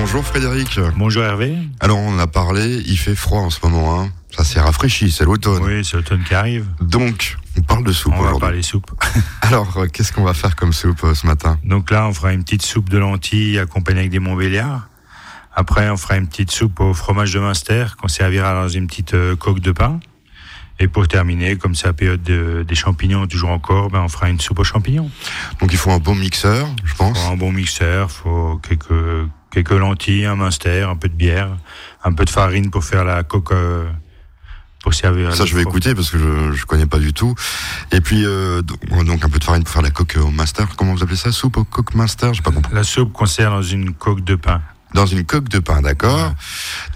Bonjour Frédéric. Bonjour Hervé. Alors on a parlé, il fait froid en ce moment. Hein. Ça s'est rafraîchi, c'est l'automne. Oui, c'est l'automne qui arrive. Donc, on parle de soupe On va parler soupe. Alors, euh, qu'est-ce qu'on va faire comme soupe euh, ce matin? Donc là, on fera une petite soupe de lentilles accompagnée avec des Montbéliards. Après, on fera une petite soupe au fromage de Munster qu'on servira dans une petite euh, coque de pain. Et pour terminer, comme c'est la période de- des champignons toujours encore, ben on fera une soupe aux champignons. Donc il faut un bon mixeur, je pense. Faut un bon mixeur, faut quelques quelques lentilles, un Munster, un peu de bière, un peu de farine pour faire la coque euh, pour servir. Ça, je vais écouter parce que je, je connais pas du tout. Et puis, euh, donc, donc un peu de farine pour faire la coque au master. Comment vous appelez ça? Soupe au coque master J'ai pas compris. La soupe qu'on sert dans une coque de pain. Dans une coque de pain, d'accord. Donc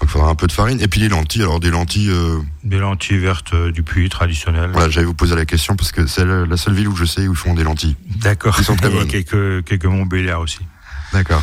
il faudra un peu de farine. Et puis les lentilles. Alors des lentilles. euh, Des lentilles vertes euh, du puits traditionnelles. voilà, j'allais vous poser la question parce que c'est la la seule ville où je sais où ils font des lentilles. D'accord. Ils sont très Et bonnes. quelques, quelques Montbéliards aussi. D'accord.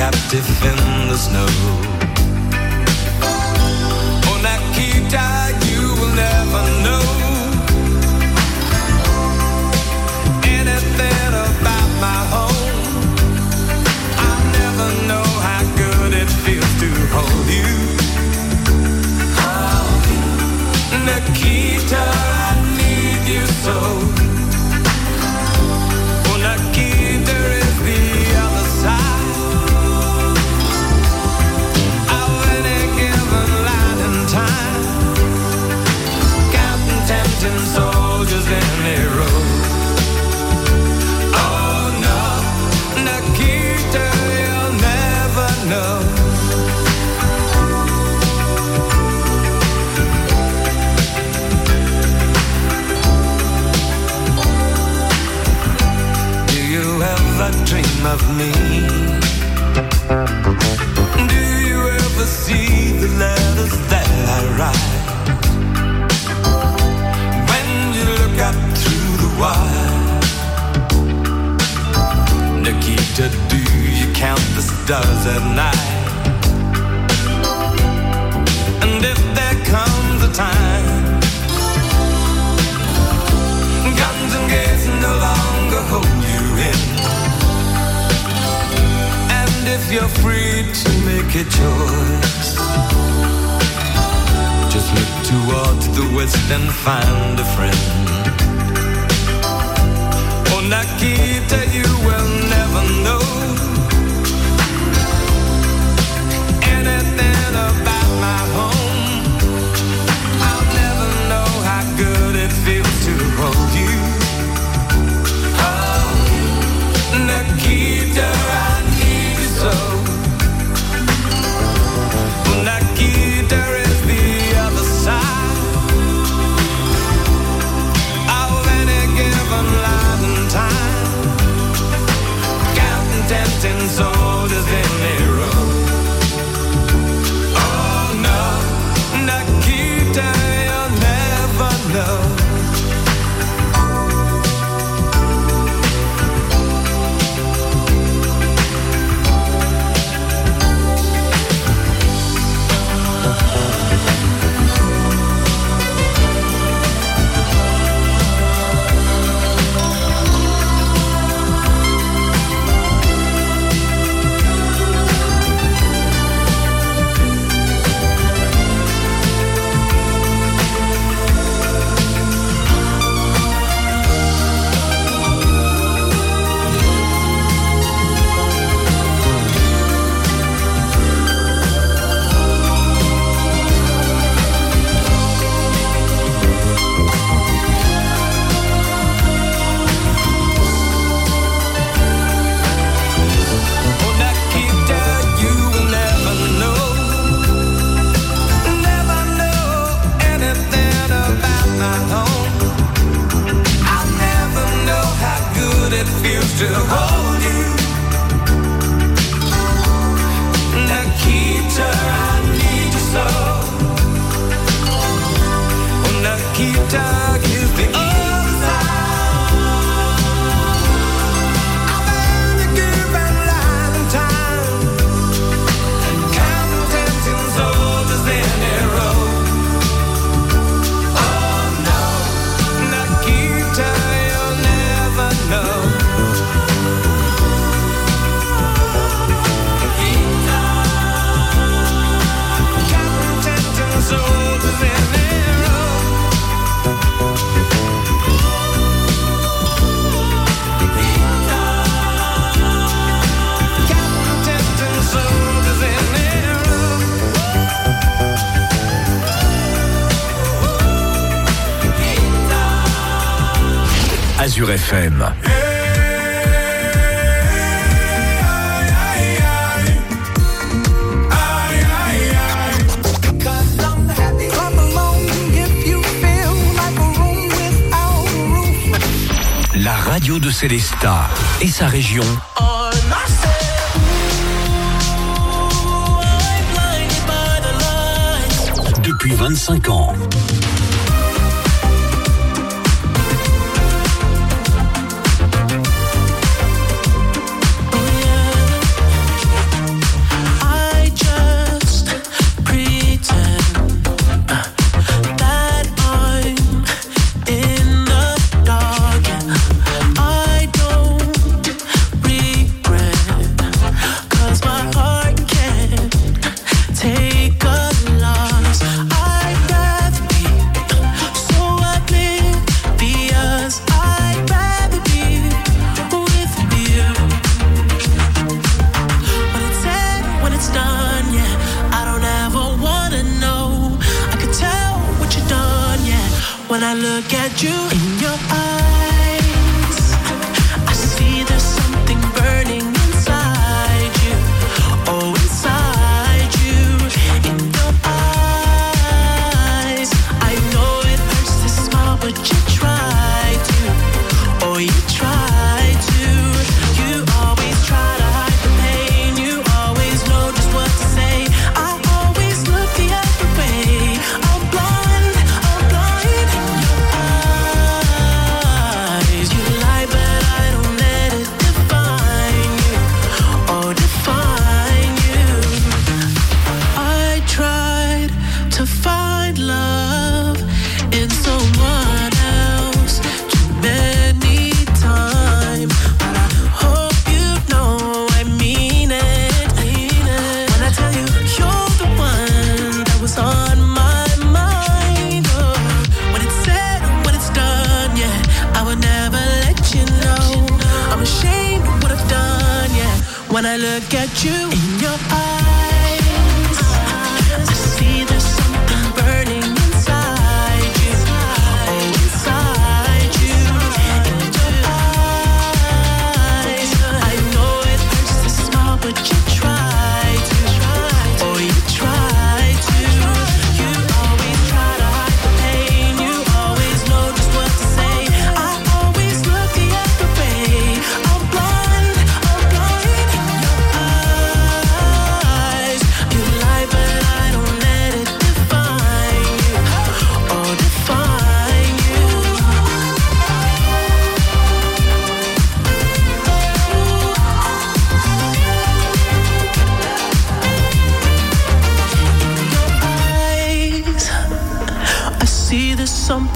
Captive in the snow Oh, Nikita, you will never know Anything about my home I'll never know how good it feels to hold you. Hold you. Nikita, I need you so. Of me? Azure FM. La radio de Célestat et sa région depuis 25 ans. you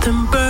nothing burn.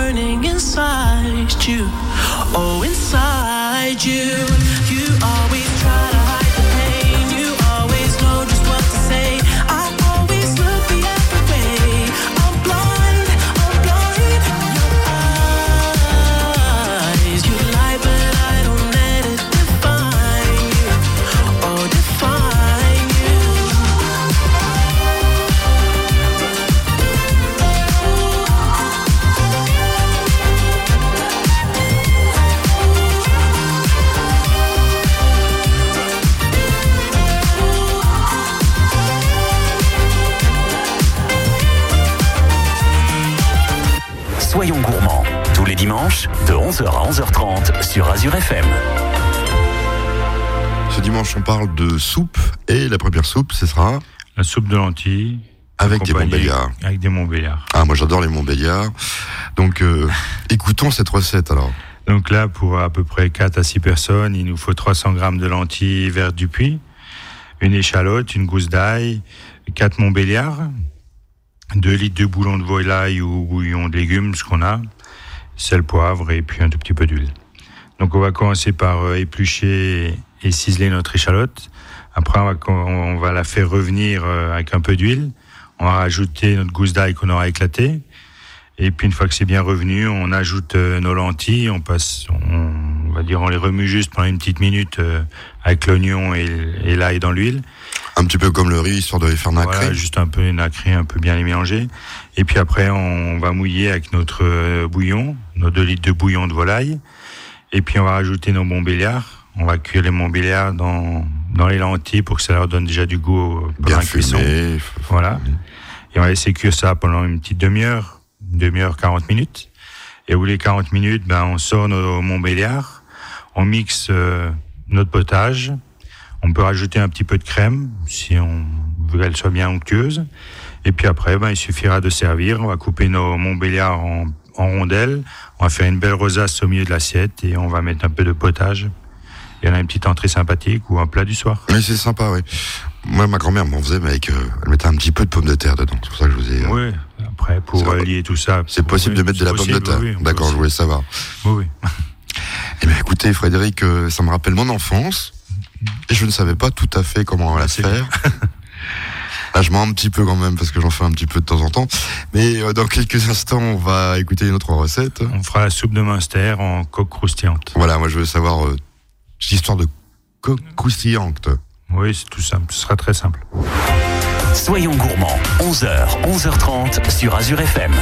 On parle de soupe et la première soupe, ce sera La soupe de lentilles. avec des Montbéliards. Avec des Montbéliards. Ah, moi j'adore les Montbéliards. Donc, euh, écoutons cette recette alors. Donc là, pour à peu près 4 à 6 personnes, il nous faut 300 grammes de lentilles vertes du puits, une échalote, une gousse d'ail, 4 Montbéliards, 2 litres de bouillon de volaille ou bouillon de légumes, ce qu'on a, sel, poivre et puis un tout petit peu d'huile. Donc on va commencer par euh, éplucher et ciseler notre échalote. Après, on va, la faire revenir euh, avec un peu d'huile. On va rajouter notre gousse d'ail qu'on aura éclatée. Et puis une fois que c'est bien revenu, on ajoute euh, nos lentilles, on passe, on, va dire, on les remue juste pendant une petite minute euh, avec l'oignon et, et l'ail dans l'huile. Un petit peu comme le riz, histoire de les faire nacrer. Voilà, juste un peu nacré, un peu bien les mélanger. Et puis après, on va mouiller avec notre bouillon, nos 2 litres de bouillon de volaille. Et puis on va rajouter nos montbéliards. On va cuire les montbéliards dans, dans les lentilles pour que ça leur donne déjà du goût bien cuisson. Voilà. Et on va laisser cuire ça pendant une petite demi-heure, une demi-heure, 40 minutes. Et au bout des 40 minutes, ben, on sort nos Montbéliards, on mixe euh, notre potage. On peut rajouter un petit peu de crème si on veut qu'elle soit bien onctueuse. Et puis après, ben, il suffira de servir. On va couper nos Montbéliards en, en rondelles. On va faire une belle rosace au milieu de l'assiette et on va mettre un peu de potage. Il y en a une petite entrée sympathique ou un plat du soir. Mais c'est sympa, oui. Moi, ma grand-mère m'en faisait, mais avec, euh, elle mettait un petit peu de pommes de terre dedans. C'est pour ça que je vous ai. euh, Oui, après, pour lier tout ça. C'est possible oui, de mettre de la pomme de terre. oui, D'accord, je voulais savoir. Oui, oui. Eh bien, écoutez, Frédéric, euh, ça me rappelle mon enfance. Et je ne savais pas tout à fait comment la faire. Là, je mens un petit peu quand même, parce que j'en fais un petit peu de temps en temps. Mais euh, dans quelques instants, on va écouter une autre recette. On fera la soupe de Munster en coque croustillante. Voilà, moi, je veux savoir euh, cette histoire de coque croustillante. Oui, c'est tout simple. Ce sera très simple. Soyons gourmands. 11h, 11h30 sur Azure FM.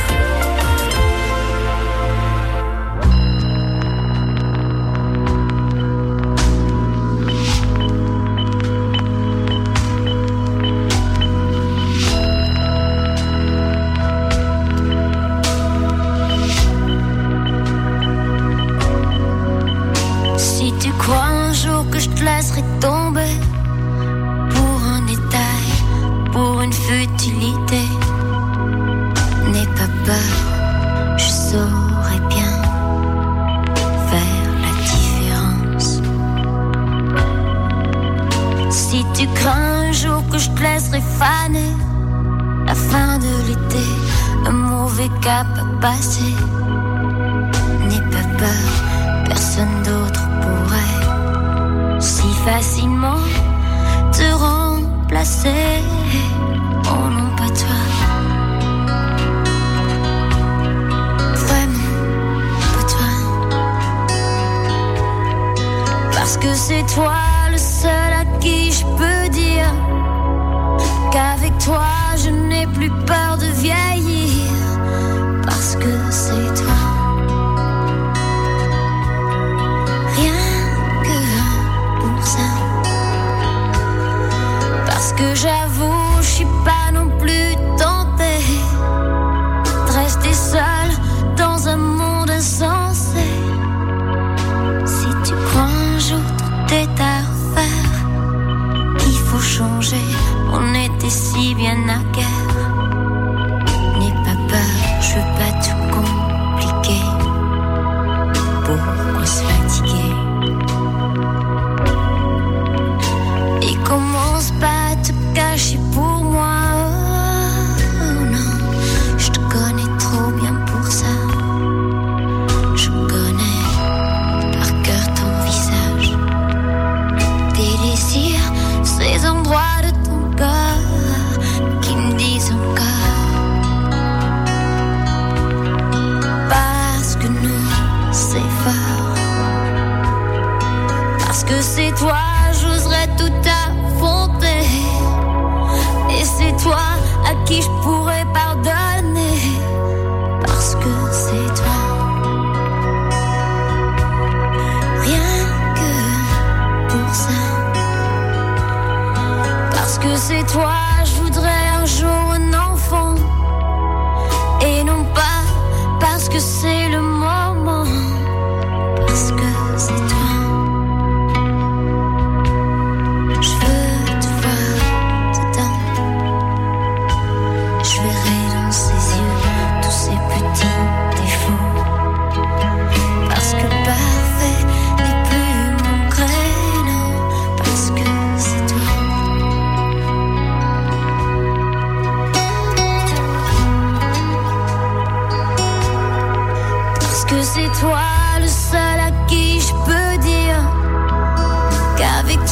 À qui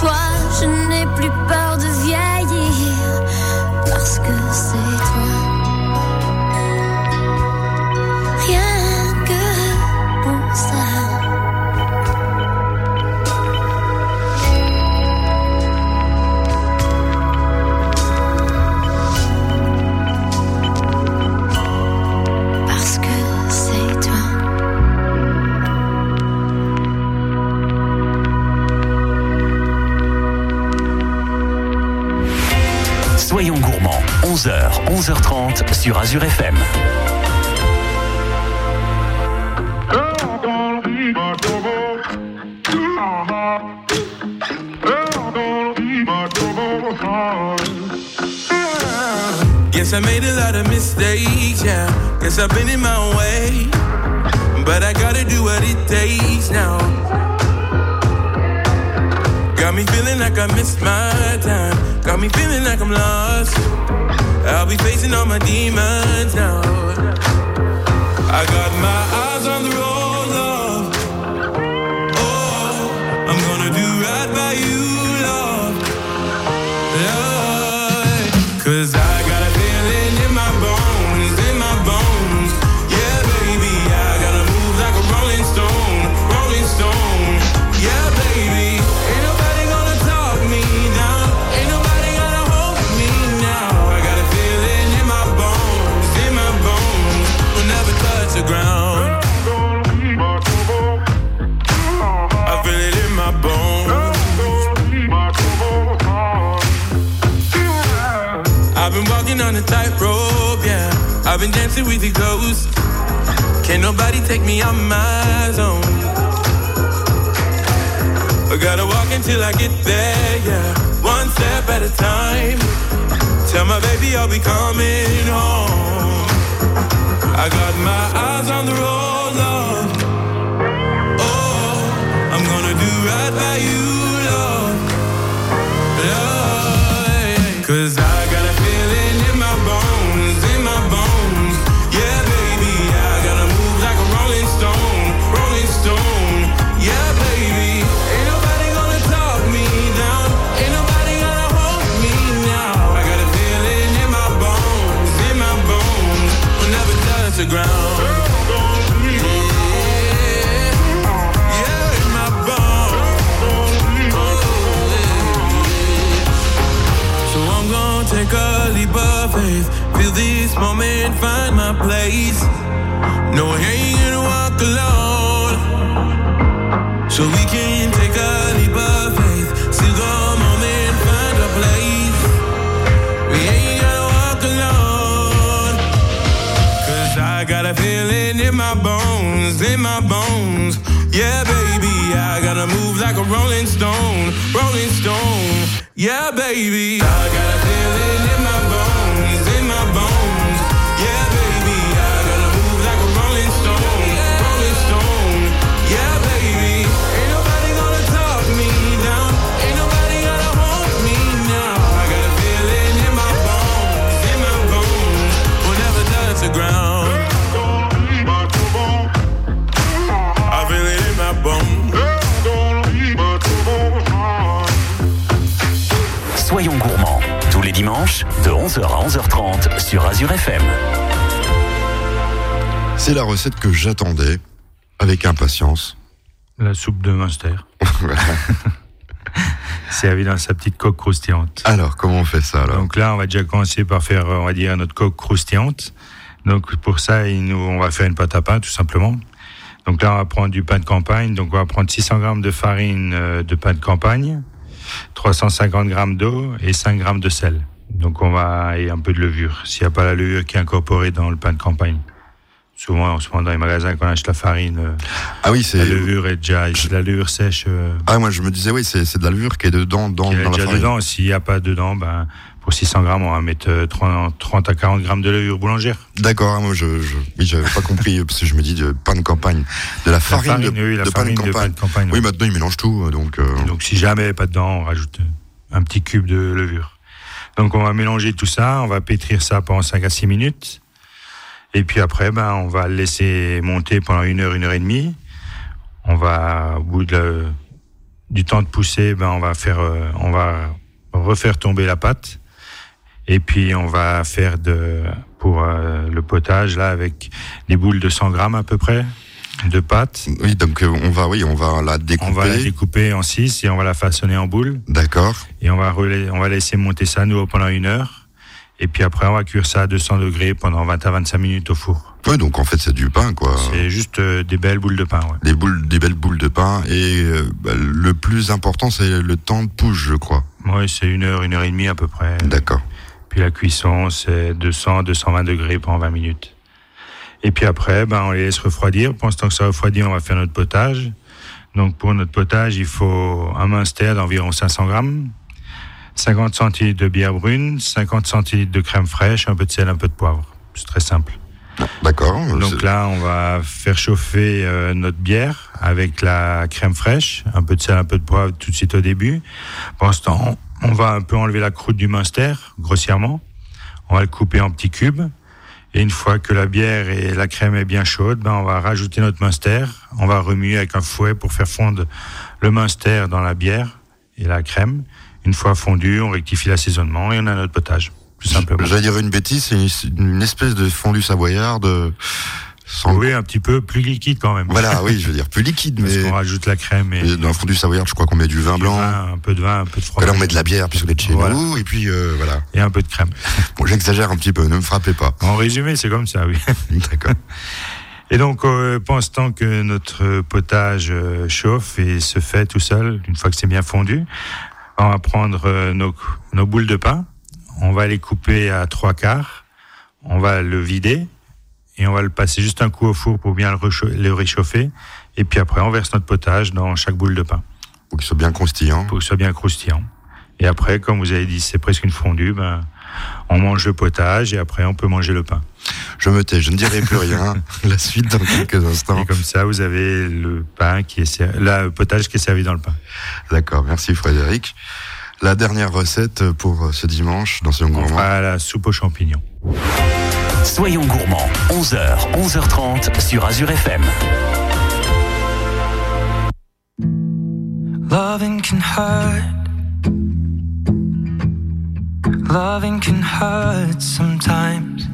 one sur Azure FM. Guess I made a lot of mistakes, yeah. Guess I've been in my way. But I gotta do what it takes now. Got me feeling like I missed my time. Got me feeling like I'm lost. I'll be facing all my demons now. I got my eyes on the road, I've been dancing with the ghost. Can't nobody take me out my zone. I gotta walk until I get there, yeah. One step at a time. Tell my baby I'll be coming home. I got my No, ain't gonna walk alone. So we can take a leap of faith. The moment, find a place. We ain't gonna walk alone. Cause I got a feeling in my bones, in my bones. Yeah, baby, I gotta move like a rolling stone, rolling stone. Yeah, baby, I got a feeling in my de 11h à 11h30 sur Azure FM. C'est la recette que j'attendais avec impatience. La soupe de Munster. Servi dans sa petite coque croustillante. Alors, comment on fait ça alors Donc là, on va déjà commencer par faire, on va dire, notre coque croustillante. Donc pour ça, il nous, on va faire une pâte à pain, tout simplement. Donc là, on va prendre du pain de campagne. Donc on va prendre 600 grammes de farine euh, de pain de campagne, 350 grammes d'eau et 5 grammes de sel. Donc on va et un peu de levure. S'il n'y a pas la levure qui est incorporée dans le pain de campagne. Souvent, en ce moment, dans les magasins, quand on achète la farine, euh, Ah oui, la c'est. levure est déjà, la levure sèche, euh, Ah, moi je me disais, oui, c'est c'est de la levure qui est dedans, dans, qui est dans la déjà farine. dedans. S'il n'y a pas dedans, ben, pour 600 grammes, on va mettre euh, 30, 30 à 40 grammes de levure boulangère. D'accord, moi je, je oui, j'avais pas compris parce que je me dis de pain de campagne, de la farine, farine, de, oui, la de pain de farine de pain campagne. de campagne, Oui, maintenant ils mélangent tout, donc. euh, Donc si jamais pas dedans, on rajoute un petit cube de levure. Donc on va mélanger tout ça, on va pétrir ça pendant 5 à 6 minutes. Et puis après, ben, on va le laisser monter pendant une heure, une heure et demie. On va, au bout du temps de pousser, ben, on va faire, euh, on va refaire tomber la pâte. Et puis on va faire de, pour euh, le potage là avec des boules de 100 grammes à peu près de pâte. Oui, donc euh, on va, oui, on va la découper. On va la découper en 6 et on va la façonner en boules. D'accord. Et on va, on va laisser monter ça nous pendant une heure. Et puis après, on va cuire ça à 200 degrés pendant 20 à 25 minutes au four. Oui, donc en fait c'est du pain, quoi. C'est juste euh, des belles boules de pain. Ouais. Des boules, des belles boules de pain. Et euh, bah, le plus important, c'est le temps de pousse, je crois. Ouais, c'est une heure, une heure et demie à peu près. D'accord. Puis la cuisson, c'est 200, 220 degrés pendant 20 minutes. Et puis après, ben, on les laisse refroidir. Pendant ce temps que ça refroidit, on va faire notre potage. Donc pour notre potage, il faut un minster d'environ 500 grammes, 50 centilitres de bière brune, 50 centilitres de crème fraîche, un peu de sel, un peu de poivre. C'est très simple. D'accord. Donc là, on va faire chauffer euh, notre bière avec la crème fraîche, un peu de sel, un peu de poivre tout de suite au début. Pendant ce temps, on va un peu enlever la croûte du minster, grossièrement. On va le couper en petits cubes. Et une fois que la bière et la crème est bien chaude, ben on va rajouter notre minster. On va remuer avec un fouet pour faire fondre le minster dans la bière et la crème. Une fois fondu, on rectifie l'assaisonnement et on a notre potage. Tout simplement. J'allais dire une bêtise, c'est une- espèce de fondu savoyard Oui, un petit peu plus liquide quand même. Voilà, oui, je veux dire plus liquide, Parce mais qu'on rajoute la crème et dans le fondu savoyard, je crois qu'on met du vin du blanc. vin, un peu de vin, un peu de Que fromage. là, on met de la bière puisque vous êtes chez Voilà. nous, et puis euh, voilà. Et un peu de crème. Bon, j'exagère un petit peu, ne me frappez pas. En résumé, c'est comme ça, oui. D'accord. Et donc, euh, pendant ce temps que notre potage euh, chauffe et se fait tout seul, une fois que c'est bien fondu, on va prendre euh, nos, nos boules de pain, on va les couper à trois quarts, on va le vider et on va le passer juste un coup au four pour bien le, réchauffer. Et puis après, on verse notre potage dans chaque boule de pain Pour qu'il soit bien croustillant. pour ce soit bien croustillant. Et après, comme vous avez dit, c'est presque une fondue, ben, on mange le potage et après, on peut manger le pain. Je me tais, je ne dirai plus rien. La suite dans quelques instants. Et comme ça, vous avez le pain qui est le potage qui est servi dans le pain. D'accord, merci Frédéric. La dernière recette pour ce dimanche dans ce On gourmand. fera la soupe aux champignons. Soyons gourmands, 11h, 11h30 sur Azure FM. Loving can hurt. Loving can hurt sometimes.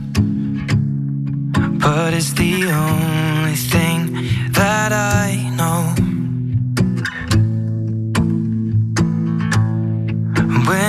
But it's the only thing that I know.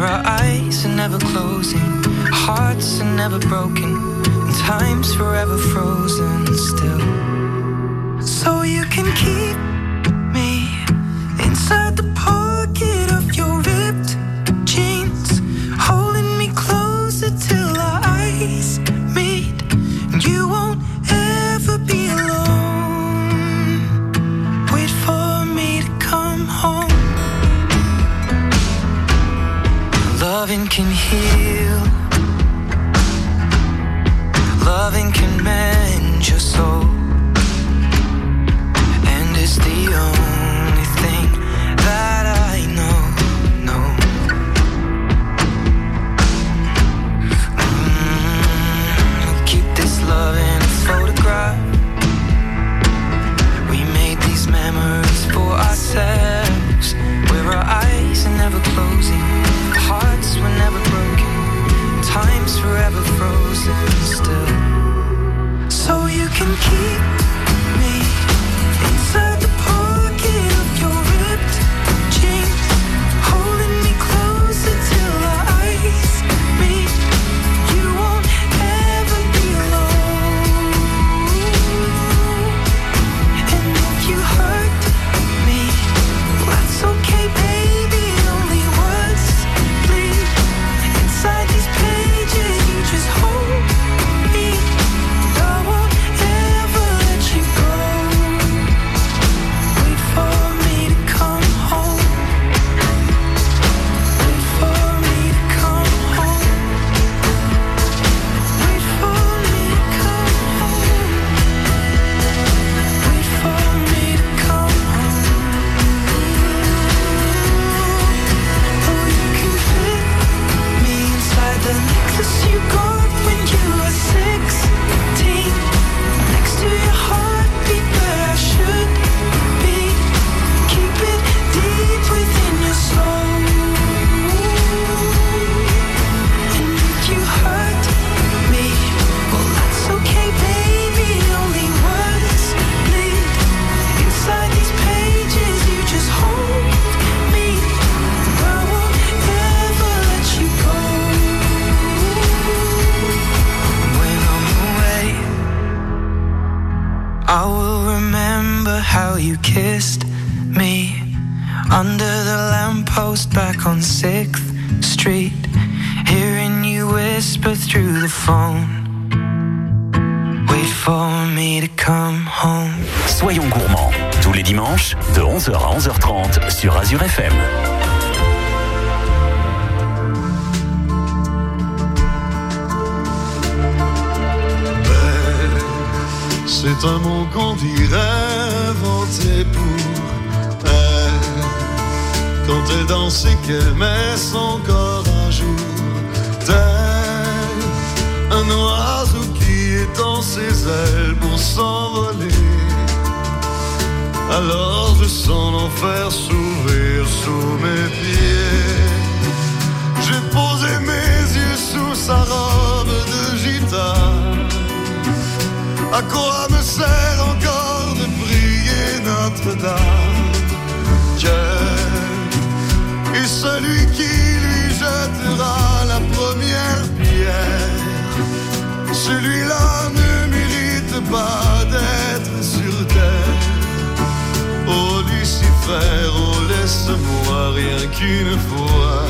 Our eyes are never closing, hearts are never broken, and time's forever frozen still. So you can keep me inside the can heal. Under the lamppost back on 6th Street. Hearing you whisper through the phone. Wait for me to come home. Soyons gourmands, tous les dimanches, de 11h à 11h30 sur Azure FM. C'est un mot qu'on dirait inventé pour. Quand elle danse et qu'elle met son corps à jour, tel un oiseau qui étend ses ailes pour s'envoler. Alors je sens l'enfer s'ouvrir sous mes pieds. J'ai posé mes yeux sous sa robe de gitane. À quoi me Lucifer, oh laisse-moi rien qu'une fois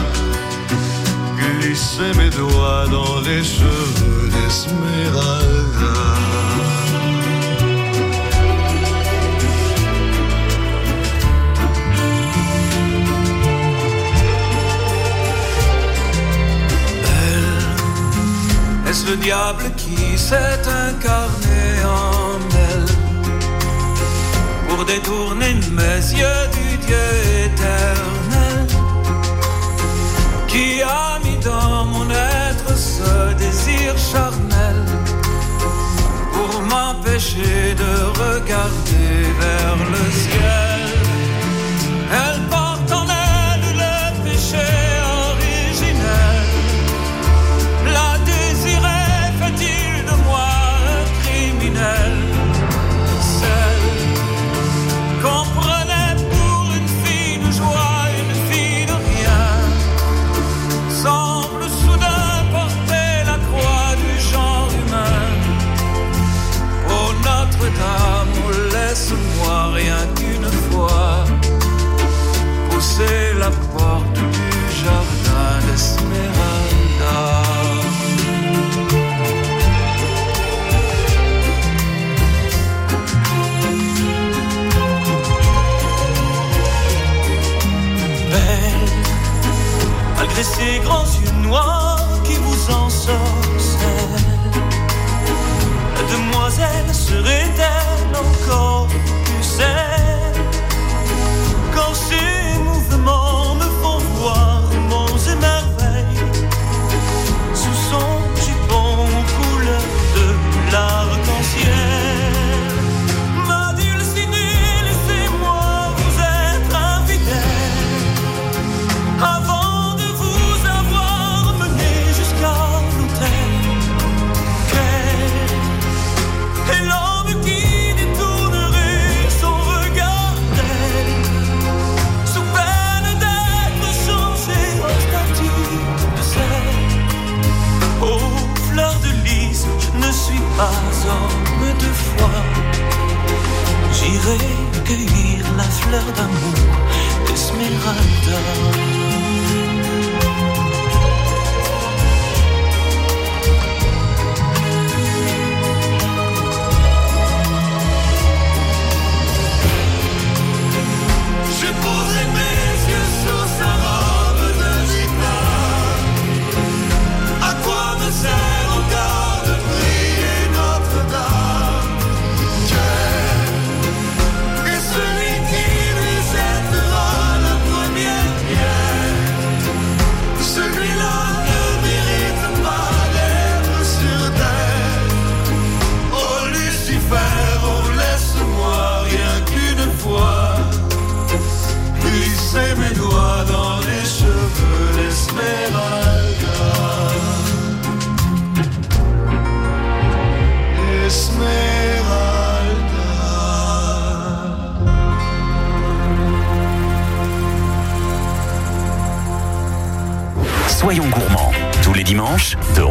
glisser mes doigts dans les cheveux d'Esmeralda. Est-ce le diable qui s'est incarné en elle? Pour détourner mes yeux du Dieu éternel qui a mis dans mon être ce désir charnel pour m'empêcher de regarder vers le ciel.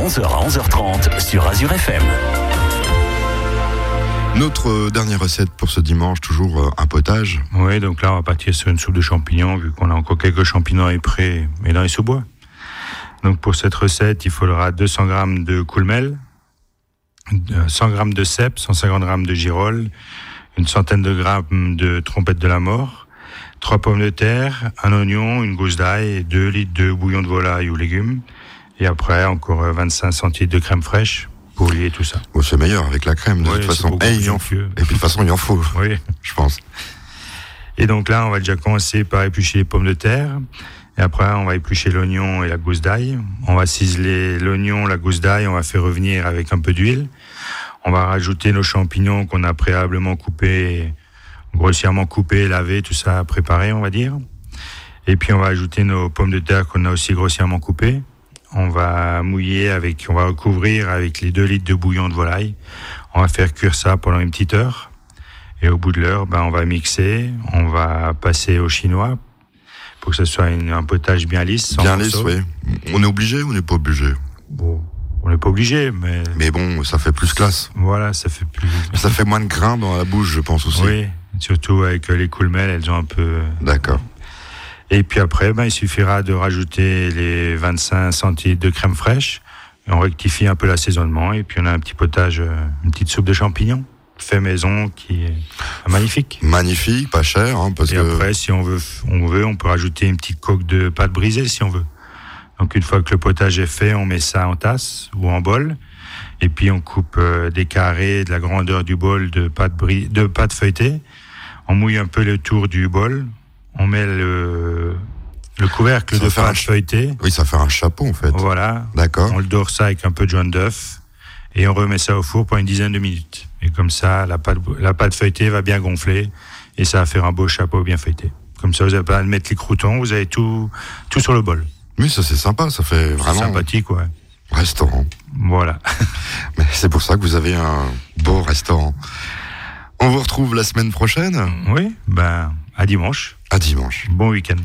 11h à 11h30 sur Azure FM. Notre euh, dernière recette pour ce dimanche, toujours euh, un potage. Oui, donc là, on va partir sur une soupe de champignons, vu qu'on a encore quelques champignons à prêts, mais dans les sous-bois. Donc pour cette recette, il faudra 200 grammes de coulmel, 100 grammes de cèpe, 150 grammes de girolles, une centaine de grammes de trompette de la mort, trois pommes de terre, un oignon, une gousse d'ail, 2 litres de bouillon de volaille ou légumes, et après encore euh, 25 centilitres de crème fraîche pour lier tout ça. Bon, c'est meilleur avec la crème, de toute façon. Et, il en. Et puis de toute façon, il en faut, Oui. je pense. Et donc là, on va déjà commencer par éplucher les pommes de terre. Et après, on va éplucher l'oignon et la gousse d'ail. On va ciseler l'oignon, la gousse d'ail, on va faire revenir avec un peu d'huile. On va rajouter nos champignons qu'on a préalablement coupés, grossièrement coupés, lavés, tout ça préparé, on va dire. Et puis on va ajouter nos pommes de terre qu'on a aussi grossièrement coupées. On va mouiller avec, on va recouvrir avec les 2 litres de bouillon de volaille. On va faire cuire ça pendant une petite heure. Et au bout de l'heure, ben, on va mixer, on va passer au chinois pour que ce soit une- un potage bien lisse. sans Bien lisse, oui. On est obligé ou on n'est pas obligé? Bon, on n'est pas obligé, mais, Mais bon, ça fait plus classe. voilà, ça fait plus. Ça fait moins de grains dans la bouche, je pense aussi. Oui, surtout avec les coulmelles, elles ont un peu. D'accord. Et puis après, ben, il suffira de rajouter les 25 centilitres de crème fraîche. Et on rectifie un peu l'assaisonnement et puis on a un petit potage, euh, une petite soupe de champignons fait maison qui est magnifique. Magnifique, pas cher, hein, parce Et que après, si on veut, on veut, on peut rajouter une petite coque de pâte brisée si on veut. Donc une fois que le potage est fait, on met ça en tasse ou en bol. Et puis on coupe euh, des carrés de la grandeur du bol de pâte, bri- de pâte feuilletée. On mouille un peu le tour du bol. On met le, le couvercle Ça de pâte feuilletée. oui, ça fait un chapeau en fait. Voilà. D'accord. On le dore ça avec un peu de jaune d'œuf. Et on remet ça au four pour une dizaine de minutes. Et comme ça, la pâte, la pâte feuilletée va bien gonfler. Et ça va faire un beau chapeau bien feuilleté. Comme ça, vous n'avez pas à mettre les croutons. Vous avez tout, tout sur le bol. Oui, ça c'est sympa, ça fait vraiment sympathique, ouais. restaurant. Voilà. Mais c'est pour ça que vous avez un beau restaurant. On vous retrouve la semaine prochaine, Oui, ben, à dimanche. à dimanche. Bon week-end.